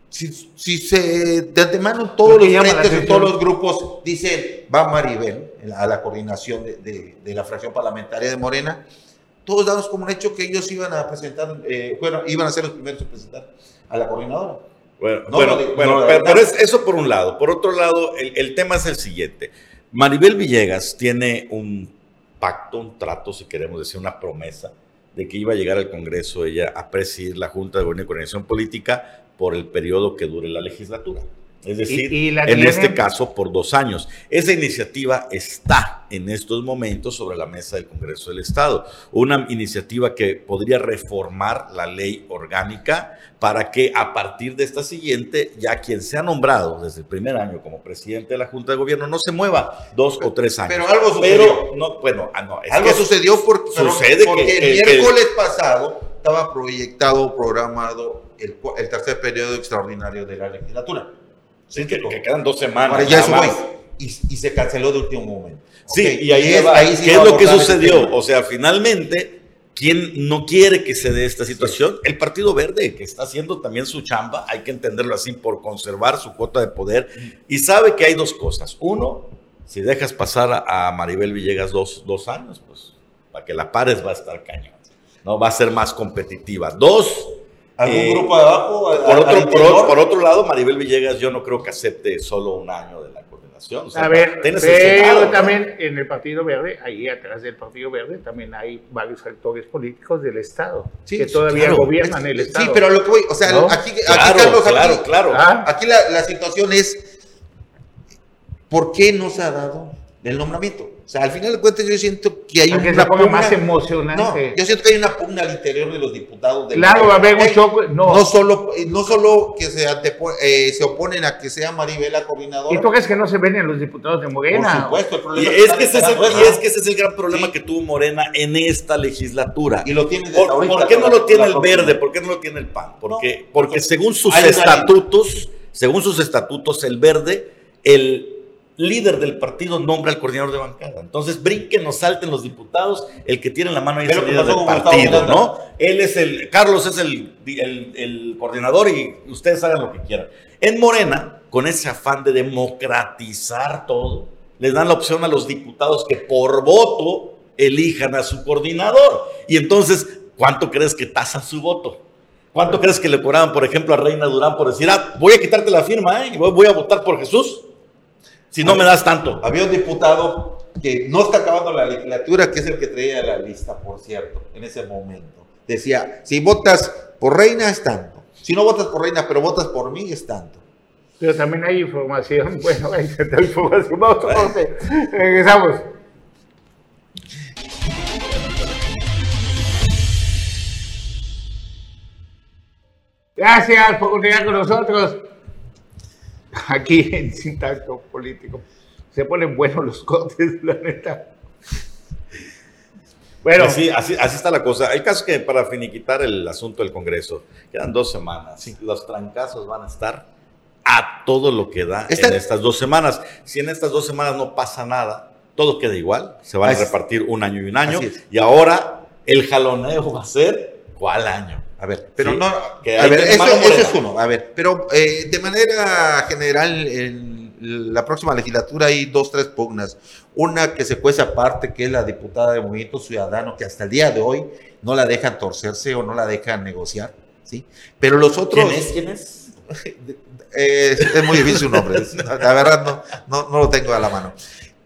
Speaker 3: si, si se de antemano todos
Speaker 1: Lo que
Speaker 3: los frentes y todos los grupos dicen va Maribel a la coordinación de, de- de la fracción parlamentaria de Morena, todos damos como un hecho que ellos iban a presentar, eh, bueno, iban a ser los primeros a presentar a la coordinadora.
Speaker 2: Bueno, bueno, pero, eso por un lado. Por otro lado, el, tema es el siguiente. Maribel Villegas tiene un pacto, un trato, si queremos decir, una promesa de que iba a llegar al Congreso ella a presidir la Junta de Gobierno y Coordinación Política por el periodo que dure la legislatura. Es decir, en este caso por dos años. Esa iniciativa está en estos momentos sobre la mesa del Congreso del Estado. Una iniciativa que podría reformar la ley orgánica para que a partir de esta siguiente, ya quien se ha nombrado desde el primer año como presidente de la Junta de Gobierno no se mueva dos o tres años.
Speaker 3: Pero algo sucedió. no, bueno, ah, no, algo sucedió porque, sucede porque el miércoles pasado estaba proyectado, programado el, el tercer periodo extraordinario de la legislatura.
Speaker 2: Sí, que, quedan dos semanas.
Speaker 3: Y, y, se canceló de último momento.
Speaker 2: Sí, y ahí, es, ¿qué es lo que sucedió? O sea, finalmente, ¿quién no quiere que se dé esta situación? El Partido Verde, que está haciendo también su chamba, hay que entenderlo así, por conservar su cuota de poder. Y sabe que hay dos cosas. Uno, si dejas pasar a Maribel Villegas dos, dos años, pues para que la pares va a estar cañón. ¿no? Va a ser más competitiva. Dos,
Speaker 3: ¿Algún eh, grupo de abajo?
Speaker 2: Por, otro, por, otro lado, Maribel Villegas yo no creo que acepte solo un año de la coordinación.
Speaker 1: a ver, pero también en el Partido Verde, ahí atrás del Partido Verde, también hay varios actores políticos del Estado que todavía gobiernan el Estado.
Speaker 3: Sí, pero lo que voy, o sea, aquí, aquí, Carlos, claro, claro. aquí la, la situación es, ¿por qué no se ha dado el nombramiento? O sea, al final de cuentas yo siento que hay
Speaker 1: una pugna, más emocionante.
Speaker 3: No, yo siento que hay una pugna al interior de los diputados.
Speaker 1: claro, va a haber un choque. No.
Speaker 3: no solo, no solo que se, eh, se oponen a que sea Maribel la coordinadora.
Speaker 1: ¿Y tú crees que no se ven en los diputados de Morena?
Speaker 2: Por supuesto, el problema y es, que ese es, el, y es que ese es el gran problema que tuvo Morena en esta legislatura.
Speaker 3: Y lo tiene
Speaker 2: ¿Por, ¿por qué no lo tiene el verde? ¿Por qué no lo tiene el PAN? Porque, porque según sus estatutos, según sus estatutos, el verde, el líder del partido nombra al coordinador de bancada. Entonces, brinquen o salten los diputados, el que tiene la mano ahí es el líder del partido, ¿no? Él es el, Carlos es el, el, coordinador y ustedes hagan lo que quieran. En Morena, con ese afán de democratizar todo, les dan la opción a los diputados que por voto elijan a su coordinador. Y entonces, ¿cuánto crees que tasan su voto? ¿Cuánto crees que le cobraban, por ejemplo, a Reina Durán por decir, ah, voy a quitarte la firma, ¿eh? Y voy a votar por Jesús? Si no me das tanto.
Speaker 3: Había un diputado que no está acabando la legislatura, que es el que traía la lista, por cierto, en ese momento. Decía, si votas por reina es tanto. Si no votas por reina, pero votas por mí es tanto.
Speaker 1: Pero también hay información, <laughs> bueno, hay cierta información. Vamos a Regresamos. Gracias por continuar con nosotros <laughs> aquí en Sintacto Político. Se ponen buenos los cortes, la neta.
Speaker 2: Bueno. Así, así, está la cosa. Hay casos que para finiquitar el asunto del Congreso, quedan dos semanas. Los trancazos van a estar a todo lo que da en estas dos semanas. Si en estas dos semanas no pasa nada, todo queda igual. Se van a repartir un año y un año. Y ahora el jaloneo va a ser ¿cuál año?
Speaker 3: A ver, pero no. a ver, eso, es uno. A ver, pero eh, de manera general, en la próxima legislatura hay dos, tres pugnas. Una que se cuece aparte, que es la diputada de Movimiento Ciudadano, que hasta el día de hoy no la dejan torcerse o no la dejan negociar. ¿sí? Pero los otros.
Speaker 2: ¿Quién es? ¿Quién es? <laughs>
Speaker 3: Es muy difícil su nombre. <laughs> La verdad, no, no, lo tengo a la mano.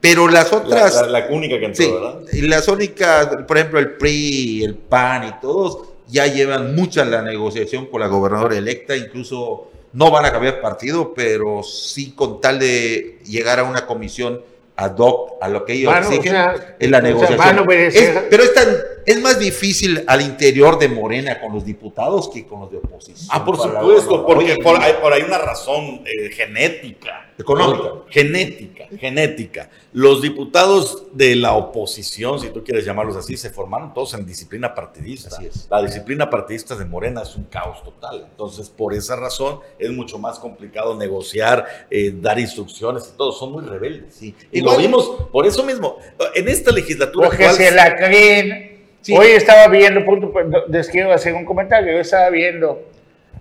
Speaker 3: Pero las otras.
Speaker 2: La, única que entró, ¿verdad?
Speaker 3: Y las únicas, por ejemplo, el PRI, el PAN y todos ya llevan mucha la negociación con la gobernadora electa, incluso no van a cambiar partido, pero sí con tal de llegar a una comisión ad hoc a lo que ellos exigen, en la negociación. pero es, tan, es más difícil al interior de Morena con los diputados que con los de oposición.
Speaker 2: Ah, por supuesto, porque por, hay, por una razón eh, genética.
Speaker 3: Económica.
Speaker 2: Genética, genética. Los diputados de la oposición, si tú quieres llamarlos así, se formaron todos en disciplina partidista. La disciplina partidista de Morena es un caos total. Entonces, por esa razón, es mucho más complicado negociar, eh, dar instrucciones y todo. Son muy rebeldes. Sí. Y lo vimos por eso mismo. En esta legislatura.
Speaker 1: Porque se la creen. Hoy estaba viendo, punto, les quiero hacer un comentario. Yo estaba viendo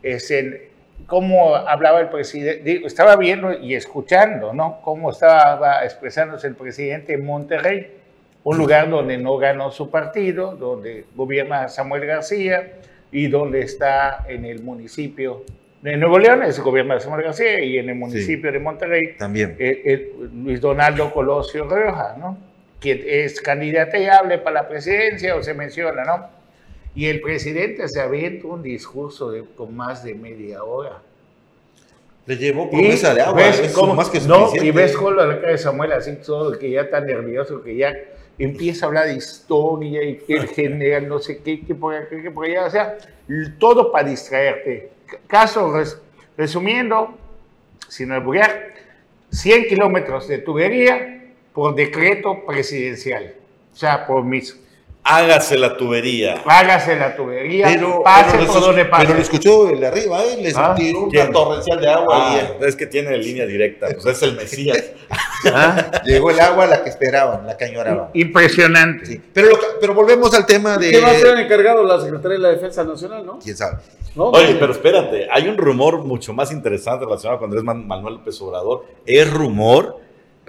Speaker 1: ese, cómo hablaba el presidente, estaba viendo y escuchando, ¿no? Cómo estaba expresándose el presidente en Monterrey. un lugar donde no ganó su partido, donde gobierna Samuel García y donde está en el municipio de Nuevo León, es el gobierno de Samuel García, y en el municipio de Monterrey,
Speaker 3: también
Speaker 1: eh, Luis Donaldo Colosio Rioja, ¿no? Que es candidateable para la presidencia o se menciona, ¿no? Y el presidente se avienta un discurso de, con más de media hora.
Speaker 3: Le llevó promesa de agua,
Speaker 1: ves cómo, más que No, y ves con la cara de Samuel así todo, que ya está nervioso, que ya empieza a hablar de historia y que el <laughs> general no sé qué, que por qué, que por allá, o sea, todo para distraerte. Caso, resumiendo, sin alburear, 100 kilómetros de tubería por decreto presidencial, o sea, por mis
Speaker 2: Hágase la tubería.
Speaker 1: Hágase la tubería. Pero, pase por donde pase.
Speaker 3: Pero lo escuchó el de arriba, ¿eh? Les ¿Ah? tiró una torrencial de agua.
Speaker 2: Ah, es que tiene línea directa, pues es el Mesías. <laughs>
Speaker 3: ¿Ah? Llegó el agua la que esperaban, la que añoraban.
Speaker 1: Impresionante. Sí.
Speaker 3: Pero, pero volvemos al tema de.
Speaker 4: ¿Qué va a ser encargado la Secretaría de la Defensa Nacional, no?
Speaker 3: ¿Quién sabe?
Speaker 2: Oye, pero espérate, hay un rumor mucho más interesante relacionado con Andrés Manuel López Obrador. Es rumor,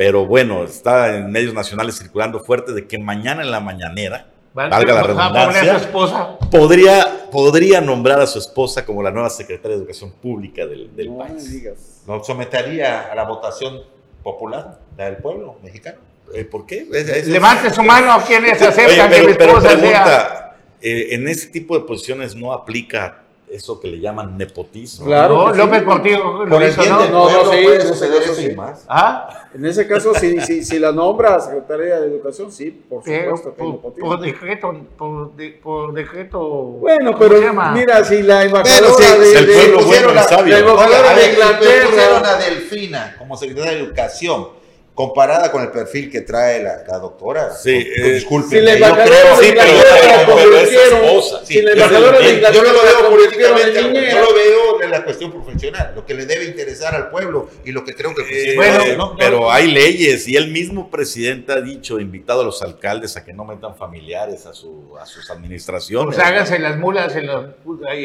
Speaker 2: pero bueno, está en medios nacionales circulando fuerte de que mañana en la mañanera valga la redundancia,
Speaker 1: esposa.
Speaker 2: Podría, podría nombrar a su esposa como la nueva secretaria de Educación Pública del, del país.
Speaker 3: ¿Lo sometería a la votación popular del pueblo mexicano?
Speaker 2: Eh, ¿Por qué?
Speaker 1: Levante su mano a quienes aceptan que mi esposa
Speaker 2: sea... Eh, en ese tipo de posiciones no aplica eso que le llaman nepotismo.
Speaker 1: Claro. No, López Portillo lo hizo, ¿no? No, no, sí,
Speaker 4: en ese caso sí. Más. ¿Ah? En ese caso, si, si, si la nombra Secretaría de Educación, sí, por supuesto.
Speaker 1: Por, por, decreto, por, de, por, decreto.
Speaker 4: Bueno, pero mira, si la embajadora pero de,
Speaker 2: el pueblo de, bueno
Speaker 3: la,
Speaker 2: y sabio.
Speaker 3: La embajadora de Inglaterra. a Delfina como secretaria de Educación comparada con el perfil que trae la, la doctora.
Speaker 2: Sí, eh,
Speaker 3: disculpe.
Speaker 4: Si la embajadora sí, pero,
Speaker 3: si la embajadora de Inglaterra yo no lo veo políticamente, yo lo veo en la cuestión profesional, lo que le debe interesar al pueblo y lo que creo que
Speaker 2: eh, bueno, ¿no? pero hay leyes y el mismo presidente ha dicho, invitado a los alcaldes a que no metan familiares a, su, a sus administraciones.
Speaker 1: Pues háganse las mulas, en los,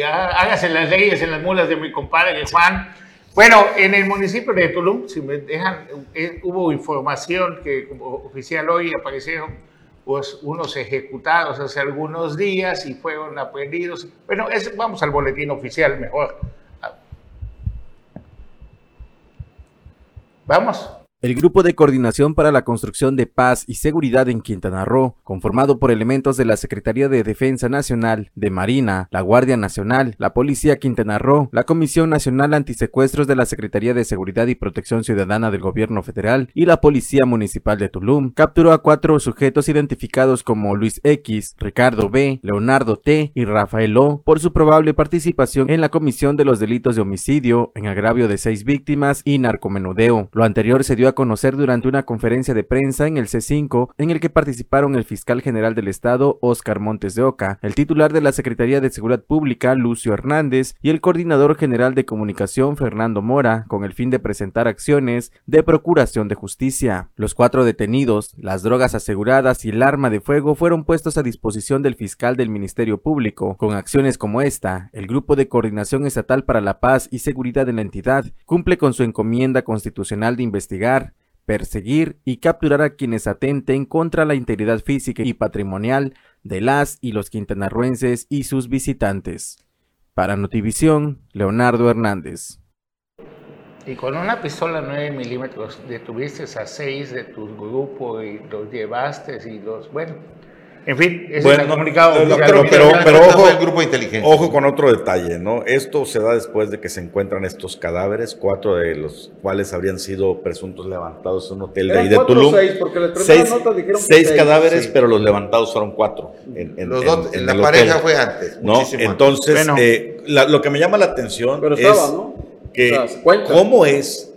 Speaker 1: háganse las leyes en las mulas de mi compadre Juan bueno, en el municipio de Tulum, si me dejan, eh, hubo información que como oficial hoy aparecieron pues, unos ejecutados hace algunos días y fueron aprendidos. Bueno, es, vamos al boletín oficial mejor. Vamos.
Speaker 5: El Grupo de Coordinación para la Construcción de Paz y Seguridad en Quintana Roo, conformado por elementos de la Secretaría de Defensa Nacional, de Marina, la Guardia Nacional, la Policía Quintana Roo, la Comisión Nacional Antisecuestros de la Secretaría de Seguridad y Protección Ciudadana del Gobierno Federal y la Policía Municipal de Tulum, capturó a cuatro sujetos identificados como Luis X, Ricardo B, Leonardo T y Rafael O por su probable participación en la comisión de los delitos de homicidio, en agravio de seis víctimas y narcomenudeo. Lo anterior se dio a conocer durante una conferencia de prensa en el C5 en el que participaron el fiscal general del estado Oscar Montes de Oca, el titular de la Secretaría de Seguridad Pública Lucio Hernández y el coordinador general de comunicación Fernando Mora con el fin de presentar acciones de procuración de justicia. Los cuatro detenidos, las drogas aseguradas y el arma de fuego fueron puestos a disposición del fiscal del Ministerio Público. Con acciones como esta, el Grupo de Coordinación Estatal para la Paz y Seguridad de la entidad cumple con su encomienda constitucional de investigar perseguir y capturar a quienes atenten contra la integridad física y patrimonial de las y los quintanarruenses y sus visitantes. Para Notivisión, Leonardo Hernández.
Speaker 1: Y con una pistola 9 milímetros detuviste a seis de tu grupo y los llevaste y los, bueno, en fin, ese es el comunicado.
Speaker 2: pero, pero, ojo, grupo de ojo con otro detalle, ¿no? Esto se da después de que se encuentran estos cadáveres, cuatro de los cuales habrían sido presuntos levantados en un hotel de ahí de Tulum.
Speaker 4: Seis, porque
Speaker 2: seis, seis cadáveres, pero los levantados fueron cuatro.
Speaker 3: En, los dos, en, la pareja fue antes.
Speaker 2: ¿no? Entonces, eh, lo que me llama la atención es que cómo es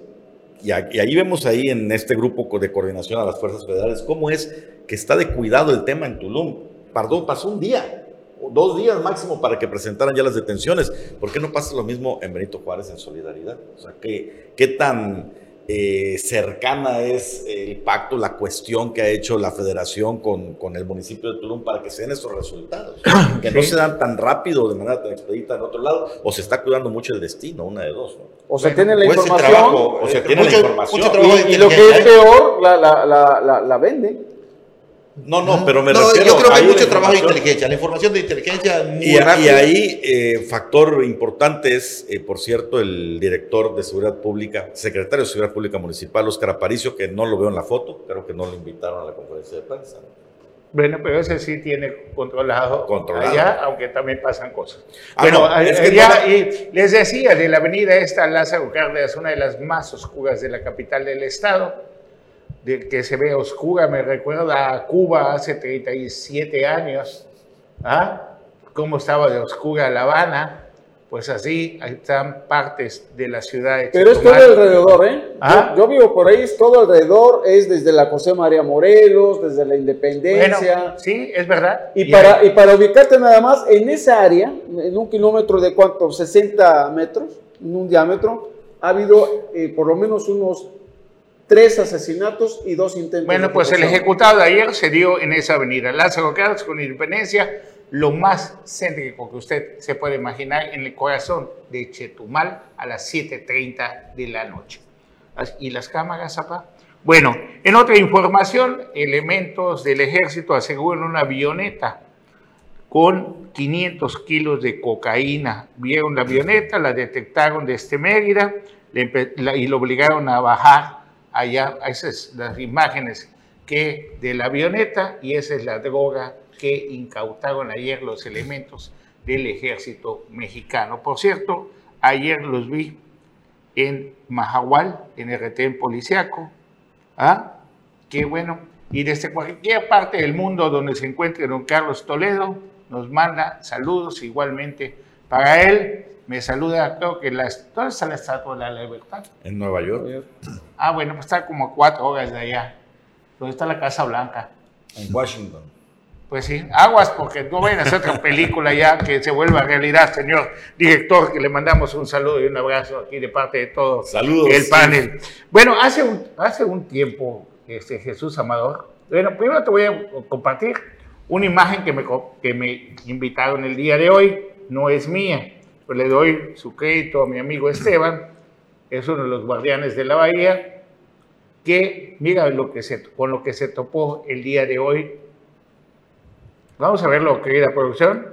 Speaker 2: y, ahí vemos ahí en este grupo de coordinación a las fuerzas federales, cómo es que está de cuidado el tema en Tulum. Perdón, pasó un día, dos días máximo para que presentaran ya las detenciones. ¿Por qué no pasa lo mismo en Benito Juárez en Solidaridad? O sea, ¿qué, qué tan eh, cercana es el pacto, la cuestión que ha hecho la federación con, con el municipio de Tulum para que se den esos resultados, <clears throat> que no se dan tan rápido de manera tan expedita en otro lado, o se está cuidando mucho el destino, una de dos.
Speaker 4: O se tiene la información,
Speaker 2: trabajo, o se eh, tiene la información. Y, lo que es peor, la, la, la, la vende. No, no, pero me refiero...
Speaker 3: Yo creo que hay mucho trabajo de inteligencia, la información de inteligencia muy
Speaker 2: y, y ahí, eh, factor importante es, eh, por cierto, el director de Seguridad Pública, secretario de Seguridad Pública Municipal, Oscar Aparicio, que no lo veo en la foto, creo que no lo invitaron a la conferencia de prensa.
Speaker 1: Bueno, pero ese sí tiene controlado,
Speaker 2: controlado.
Speaker 1: allá, aunque también pasan cosas. Ah, bueno, allá, y les decía, de la avenida esta, Lázaro Cárdenas, una de las más oscuras de la capital del estado, de que se ve oscura, me recuerda a Cuba hace 37 años, ¿ah? Cómo estaba de oscura La Habana, pues así están partes de la ciudad de
Speaker 4: Pero es todo alrededor, ¿eh? ¿Ah? Yo, vivo por ahí, es todo alrededor, es desde la José María Morelos, desde la Independencia.
Speaker 1: sí, es verdad.
Speaker 4: Y, para, y para ubicarte nada más, en esa área, en un kilómetro de cuánto, 60 metros, en un diámetro, ha habido eh, por lo menos unos tres asesinatos y dos intentos.
Speaker 1: Bueno, pues el ejecutado de ayer se dio en esa avenida, Lázaro Cárdenas con Independencia lo más céntrico que usted se puede imaginar en el corazón de Chetumal a las 7.30 de la noche. ¿Y las cámaras, apa? Bueno, en otra información, elementos del ejército aseguran una avioneta con 500 kilos de cocaína. Vieron la avioneta, la detectaron desde Mérida y lo obligaron a bajar allá. Esas son las imágenes que de la avioneta y esa es la droga que incautaron ayer los elementos del ejército mexicano. Por cierto, ayer los vi en Mahahual, en el retén policiaco. ¿Ah? Qué bueno. Y desde cualquier parte del mundo donde se encuentre don Carlos Toledo, nos manda saludos igualmente. Para él, me saluda, creo que la, ¿dónde está la Estatua de la Libertad?
Speaker 2: En Nueva York.
Speaker 1: Ah, bueno, pues está como a cuatro horas de allá, donde está la Casa Blanca.
Speaker 2: En Washington.
Speaker 1: Pues sí, aguas porque no vayan a hacer otra película ya que se vuelva realidad, señor director, que le mandamos un saludo y un abrazo aquí de parte de todo el panel. Bueno, hace un, hace un tiempo, este, Jesús Amador, bueno, primero te voy a compartir una imagen que me, que me invitaron el día de hoy, no es mía, pues le doy su crédito a mi amigo Esteban, es uno de los guardianes de la bahía, que mira lo que se, con lo que se topó el día de hoy Vamos a verlo, querida producción.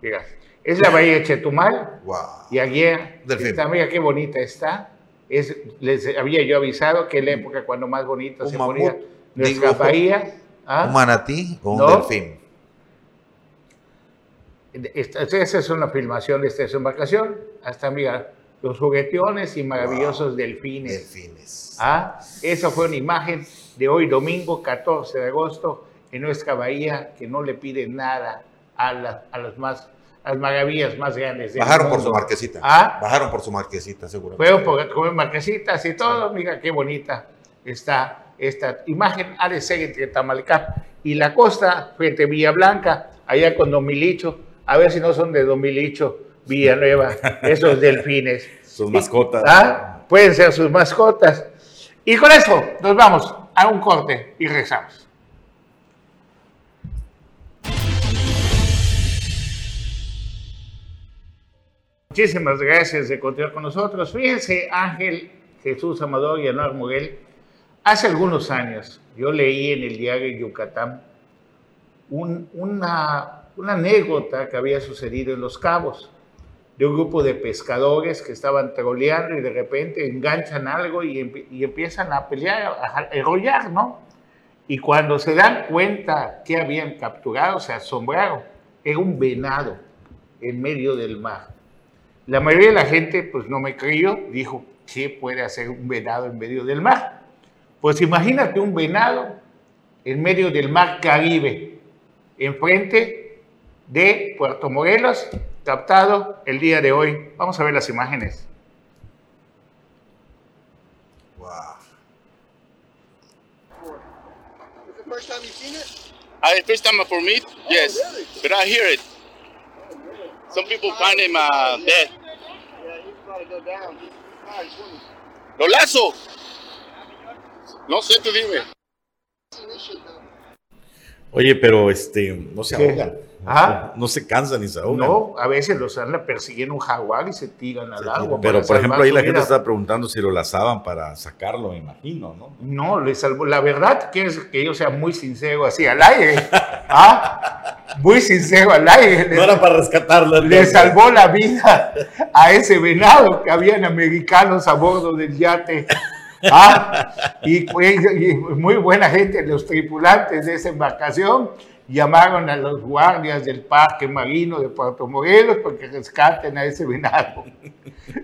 Speaker 1: Mira, es la bahía de Chetumal.
Speaker 3: Wow.
Speaker 1: Y ayer, está, mira qué bonita está. Es, les había yo avisado que es la época cuando más bonita se ponía nuestra bahía.
Speaker 3: ¿Ah? ¿Un manatí o un delfín?
Speaker 1: Esa es una filmación de esta embarcación. Hasta, mira, los jugueteones y maravillosos delfines.
Speaker 3: Delfines.
Speaker 1: ¿Ah? Esa fue una imagen de hoy, domingo 14 de agosto, en nuestra bahía que no le pide nada a, las a las más las maravillas más grandes.
Speaker 3: Bajaron por su marquesita. ¿Ah? Bajaron por su marquesita, seguro.
Speaker 1: Fueron por comer marquesitas y todo. Mira qué bonita está esta imagen. Ha de ser entre Tamalcap y la costa, frente a Villa Blanca, allá con Don Milicho. A ver si no son de Don Milicho, Villanueva, esos delfines.
Speaker 2: Sus mascotas.
Speaker 1: ¿Ah? Pueden ser sus mascotas. Y con eso nos vamos a un corte y regresamos. Muchísimas gracias de continuar con nosotros. Fíjense, Ángel Jesús Amador y Anuar Muguel, hace algunos años yo leí en el diario Yucatán una, una anécdota que había sucedido en Los Cabos de un grupo de pescadores que estaban troleando y de repente enganchan algo y, empiezan a pelear, a enrollar, ¿no? Y cuando se dan cuenta que habían capturado, se asombraron. Era un venado en medio del mar. La mayoría de la gente pues no me creyó, dijo, ¿qué puede hacer un venado en medio del mar? Pues imagínate un venado en medio del mar Caribe, enfrente de Puerto Morelos, captado el día de hoy. Vamos a ver las imágenes. Wow. Is the first time you've seen it? Uh, first time for me, yes, oh, really? but I hear it. Some people find him uh, dead. Yeah, he's about to go down. Lo lazo. No sé, tú dime.
Speaker 2: Oye, pero este, no se ahogan. ¿Ah? No se cansan ni se ahogan.
Speaker 1: No, a veces los anda persiguiendo un jaguar y se tiran al agua.
Speaker 2: Pero, por ejemplo, ahí la gente está preguntando si lo lazaban para sacarlo, me imagino, ¿no?
Speaker 1: No, le salvó. La verdad que es que yo sea muy sincero así al aire. <laughs> ¿Ah? Muy sincero al aire.
Speaker 2: No era para rescatarlo.
Speaker 1: Le salvó la vida a ese venado que habían americanos a bordo del yate. ¿Ah? Y, y muy buena gente, los tripulantes de esa embarcación llamaron a los guardias del Parque Marino de Puerto Morelos porque rescaten a ese venado. <laughs>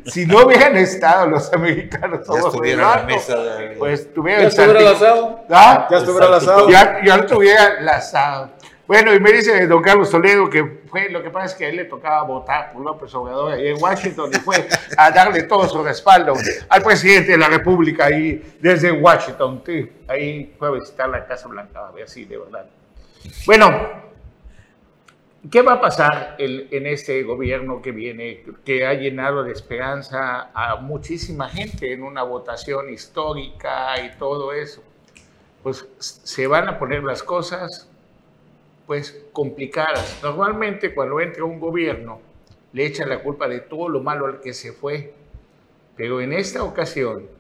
Speaker 1: Si no hubieran estado los americanos
Speaker 3: ya estuvieron en la mesa
Speaker 1: pues estuvieran
Speaker 4: ya estuviera lazado.
Speaker 1: ¿Ah? Ya estuviera lazado. Ya, ya estuviera lazado. Bueno, y me dice don Carlos Toledo que fue, lo que pasa es que a él le tocaba votar por López Obrador y en Washington y fue a darle todo su respaldo al presidente de la República ahí desde Washington. Ahí fue a visitar la Casa Blanca, a ver si de verdad bueno, ¿qué va a pasar en este gobierno que viene, que ha llenado de esperanza a muchísima gente en una votación histórica y todo eso? Pues se van a poner las cosas pues complicadas. Normalmente cuando entra un gobierno le echan la culpa de todo lo malo al que se fue, pero en esta ocasión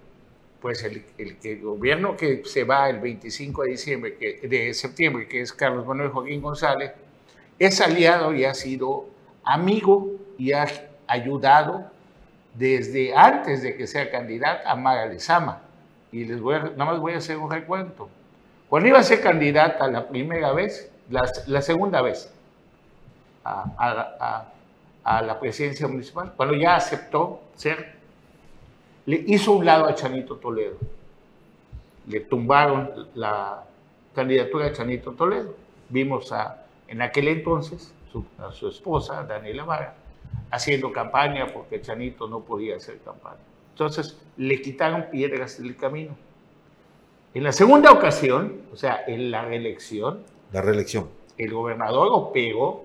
Speaker 1: pues el, el, gobierno que se va el 25 de, diciembre, que, de septiembre, que es Carlos Manuel Joaquín González, es aliado y ha sido amigo y ha ayudado desde antes de que sea candidata a Mara. Y les voy a, nada más voy a hacer un recuento. Cuando iba a ser candidata la primera vez, la, segunda vez a, a la presidencia municipal, cuando ya aceptó ser le hizo un lado a Chanito Toledo. Le tumbaron la candidatura de Chanito Toledo. Vimos a, en aquel entonces a su esposa, Daniela Vara, haciendo campaña porque Chanito no podía hacer campaña. Entonces le quitaron piedras del camino. En la segunda ocasión, o sea, en la reelección,
Speaker 3: la reelección,
Speaker 1: el gobernador lo pegó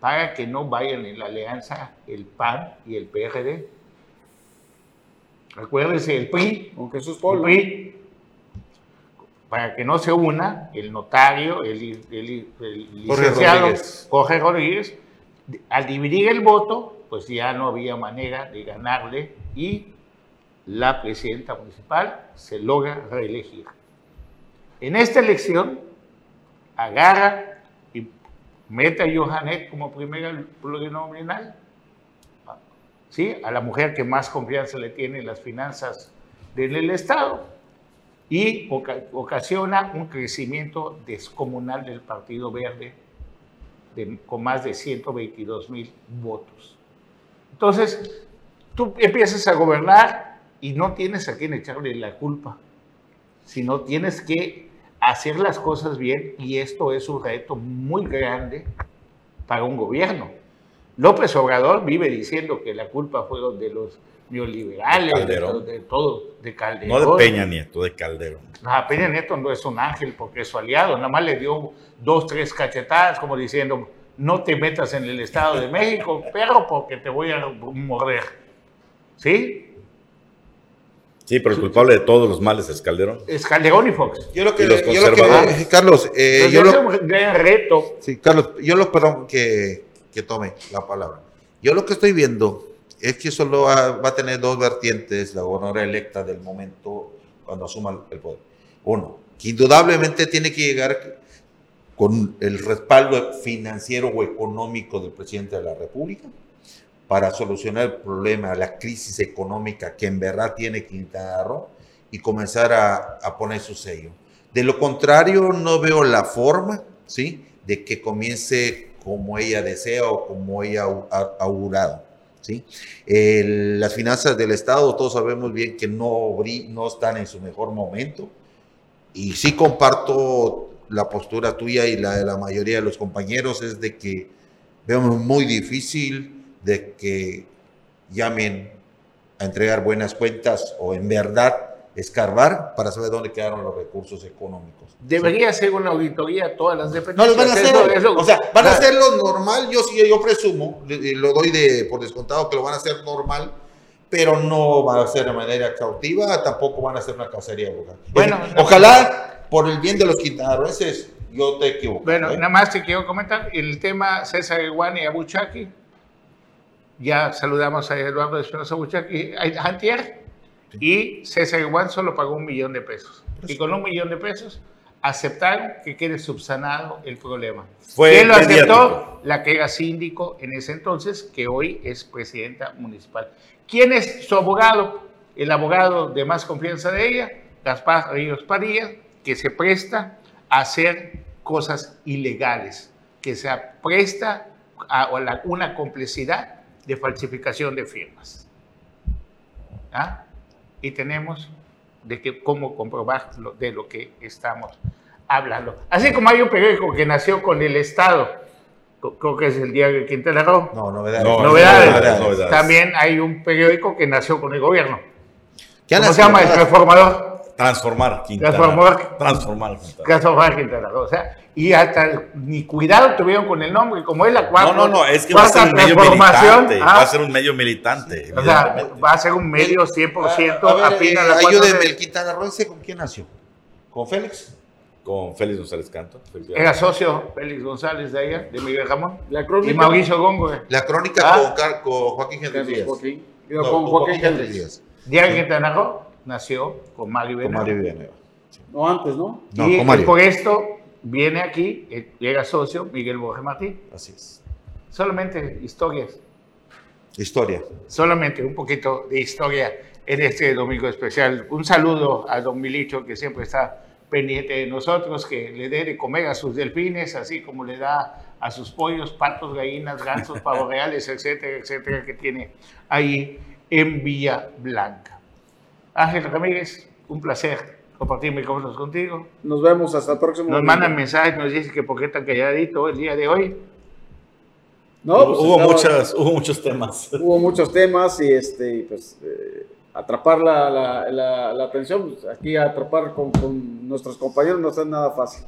Speaker 1: para que no vayan en la alianza el PAN y el PRD Acuérdense, el PRI,
Speaker 4: con Jesús
Speaker 1: Polo. El PRI, para que no se una, el notario, el, licenciado Jorge Rodríguez, al dividir el voto, pues ya no había manera de ganarle y la presidenta municipal se logra reelegir. En esta elección, agarra y mete a Johanet como primera plurinominal ¿sí? a la mujer que más confianza le tiene en las finanzas del Estado y ocasiona un crecimiento descomunal del Partido Verde con más de 122 mil votos. Entonces, tú empiezas a gobernar y no tienes a quién echarle la culpa, sino tienes que hacer las cosas bien y esto es un reto muy grande para un gobierno López Obrador vive diciendo que la culpa fue de los neoliberales, de, todo, de Calderón.
Speaker 2: No de Peña Nieto, de Calderón.
Speaker 1: No, Peña Nieto no es un ángel porque es su aliado, nada más le dio dos, tres cachetadas como diciendo, no te metas en el Estado de México, <laughs> perro, porque te voy a morder. ¿Sí?
Speaker 2: Sí, pero el culpable de todos los males es Calderón.
Speaker 1: Es Calderón y Fox.
Speaker 3: Yo lo que, yo lo que Carlos, eh, yo
Speaker 1: lo, un gran reto.
Speaker 3: Sí, Carlos, yo lo, perdón, que que tome la palabra. Yo lo que estoy viendo es que solo va, a tener dos vertientes la gobernadora electa del momento cuando asuma el poder. Uno, que indudablemente tiene que llegar con el respaldo financiero o económico del presidente de la República para solucionar el problema, la crisis económica que en verdad tiene Quintana Roo y comenzar a, a poner su sello. De lo contrario, no veo la forma, ¿sí? De que comience como ella desea o como ella ha augurado. ¿sí? las finanzas del Estado, todos sabemos bien que no, no están en su mejor momento. Y sí comparto la postura tuya y la de la mayoría de los compañeros, es de que vemos muy difícil de que llamen a entregar buenas cuentas o en verdad escarbar para saber dónde quedaron los recursos económicos.
Speaker 1: Debería ser una auditoría todas las dependencias.
Speaker 3: No, lo van a hacer. o sea, van a hacer lo normal. Yo sí, yo presumo, lo doy de por descontado que lo van a hacer normal, pero no va a ser de manera cautiva, tampoco van a hacer una cacería. Bueno, ojalá, por el bien de los quintanarroenses, yo te equivoco.
Speaker 1: Bueno, ¿eh? nada más te quiero comentar el tema César Iguani y Abuchaki. Ya saludamos a Eduardo Espinosa Abuchaki antier. Y César Iguán solo pagó un millón de pesos. Y con un millón de pesos aceptaron que quede subsanado el problema. Fue ¿Quién lo aceptó? La que era síndico en ese entonces, que hoy es presidenta municipal. ¿Quién es su abogado? El abogado de más confianza de ella, Gaspar Ríos Padilla, que se presta a hacer cosas ilegales, que se presta a una complicidad de falsificación de firmas. ¿Ah? Y tenemos de que, cómo comprobar de lo que estamos hablando. Así como hay un periódico que nació con el Estado, creo que es el diario de Quintana Roo.
Speaker 3: No, novedades.
Speaker 1: novedades. También hay un periódico que nació con el gobierno. ¿Cómo se llama? El Transformador.
Speaker 2: Transformar
Speaker 1: Quintana. Transformar.
Speaker 2: Transformar
Speaker 1: Quintana. Transformar Quintana Roo. O sea, y hasta ni cuidado tuvieron con el nombre, como es la cuarta.
Speaker 2: No, no, no, es que va a ser un medio militante. va a ser un medio militante.
Speaker 1: O sea, va a ser un medio 100%
Speaker 3: a, a, eh, la Ayúdeme, el Quintana Roo, ¿con quién nació? ¿Con Félix?
Speaker 2: Con Félix González Canto.
Speaker 1: Era socio Félix González de ella, de Miguel Jamón. La crónica, y Mauricio.
Speaker 3: Eh. La crónica ¿Ah? con, con, Joaquín Hendrix Díaz.
Speaker 1: con Joaquín Hendrix Díaz. Diario Quintana Roo nació con Mario
Speaker 3: Villanueva.
Speaker 4: No antes, ¿no?
Speaker 1: y por esto viene aquí, eh, llega socio Miguel Borges Martín.
Speaker 3: Así es.
Speaker 1: Solamente historias.
Speaker 3: Historia.
Speaker 1: Solamente un poquito de historia en este domingo especial. Un saludo a don Milicho que siempre está pendiente de nosotros, que le dé de comer a sus delfines, así como le da a sus pollos, patos, gallinas, gansos, pavos reales, etcétera, etcétera, que tiene ahí en Villa Blanca. Ángel Ramírez, un placer compartir micrófonos contigo.
Speaker 4: Nos vemos hasta el próximo.
Speaker 1: Nos mandan mensajes, nos dicen que por qué tan calladito el día de hoy.
Speaker 2: No, pues hubo, muchas, hubo muchos temas.
Speaker 4: Hubo muchos temas y este, pues, eh, atrapar la, la, la, atención, pues, aquí atrapar con, con, nuestros compañeros no es nada fácil.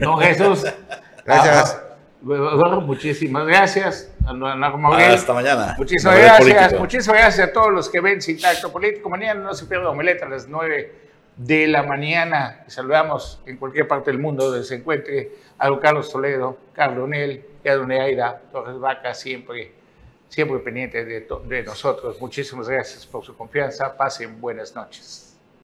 Speaker 1: No, Jesús. <laughs>
Speaker 3: gracias.
Speaker 1: Muchísimas gracias.
Speaker 2: Hasta mañana.
Speaker 1: Muchísimas gracias. Muchísimas gracias a todos los que ven Sin Tacto Político. Mañana no se pierda Omeleta a las 9 de la mañana. Saludamos en cualquier parte del mundo donde se encuentre a don Carlos Toledo, Carlos Nel y a don Torres Vaca, siempre, siempre pendiente de, de nosotros. Muchísimas gracias por su confianza. Pasen buenas noches.